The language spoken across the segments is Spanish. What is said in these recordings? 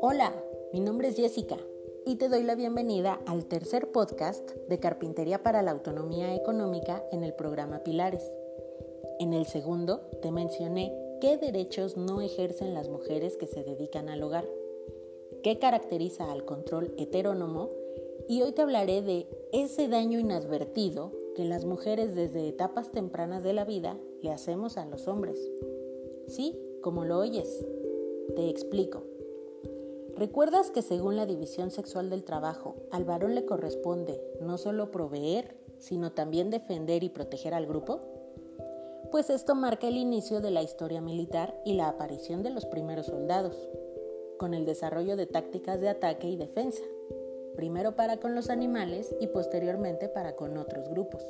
Hola, mi nombre es Jessica y te doy la bienvenida al tercer podcast de Carpintería para la Autonomía Económica en el programa Pilares. En el segundo te mencioné qué derechos no ejercen las mujeres que se dedican al hogar, qué caracteriza al control heterónomo y hoy te hablaré de ese daño inadvertido que las mujeres desde etapas tempranas de la vida le hacemos a los hombres. Sí, como lo oyes. Te explico. ¿Recuerdas que según la división sexual del trabajo, al varón le corresponde no solo proveer, sino también defender y proteger al grupo? Pues esto marca el inicio de la historia militar y la aparición de los primeros soldados, con el desarrollo de tácticas de ataque y defensa, primero para con los animales y posteriormente para con otros grupos.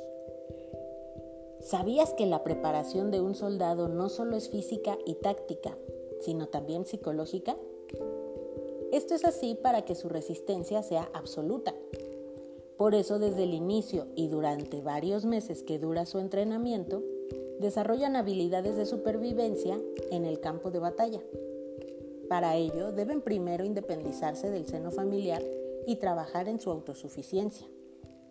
¿Sabías que la preparación de un soldado no solo es física y táctica, sino también psicológica? Esto es así para que su resistencia sea absoluta. Por eso desde el inicio y durante varios meses que dura su entrenamiento, desarrollan habilidades de supervivencia en el campo de batalla. Para ello deben primero independizarse del seno familiar y trabajar en su autosuficiencia,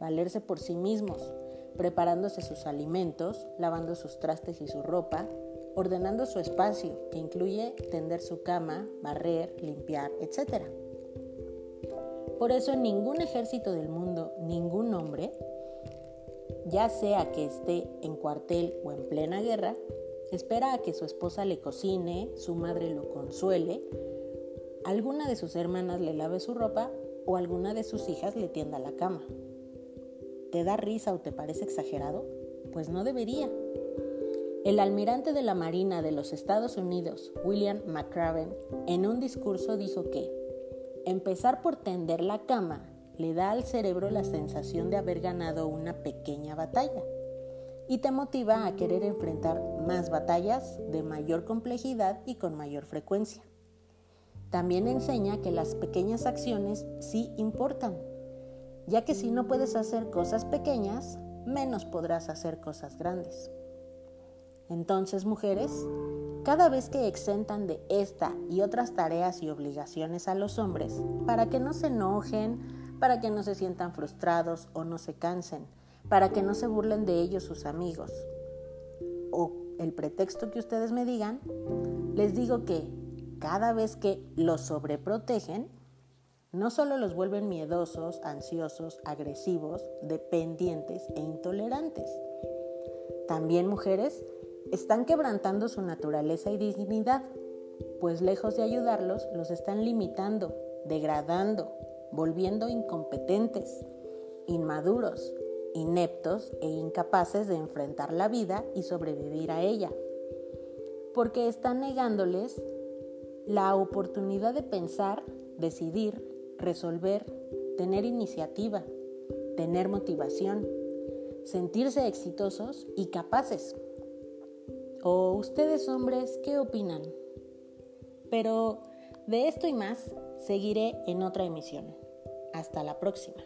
valerse por sí mismos, preparándose sus alimentos, lavando sus trastes y su ropa, ordenando su espacio, que incluye tender su cama, barrer, limpiar, etc. Por eso en ningún ejército del mundo, ningún hombre, ya sea que esté en cuartel o en plena guerra, espera a que su esposa le cocine, su madre lo consuele, alguna de sus hermanas le lave su ropa o alguna de sus hijas le tienda la cama. ¿Te da risa o te parece exagerado? Pues no debería. El almirante de la Marina de los Estados Unidos, William McCraven, en un discurso dijo que empezar por tender la cama le da al cerebro la sensación de haber ganado una pequeña batalla y te motiva a querer enfrentar más batallas de mayor complejidad y con mayor frecuencia. También enseña que las pequeñas acciones sí importan, ya que si no puedes hacer cosas pequeñas, menos podrás hacer cosas grandes. Entonces, mujeres, cada vez que exentan de esta y otras tareas y obligaciones a los hombres, para que no se enojen, para que no se sientan frustrados o no se cansen, para que no se burlen de ellos sus amigos, o el pretexto que ustedes me digan, les digo que cada vez que los sobreprotegen, no solo los vuelven miedosos, ansiosos, agresivos, dependientes e intolerantes. También mujeres están quebrantando su naturaleza y dignidad, pues lejos de ayudarlos, los están limitando, degradando, volviendo incompetentes, inmaduros, ineptos e incapaces de enfrentar la vida y sobrevivir a ella, porque están negándoles la oportunidad de pensar, decidir, resolver, tener iniciativa, tener motivación, sentirse exitosos y capaces. ¿O ustedes hombres qué opinan? Pero de esto y más seguiré en otra emisión. Hasta la próxima.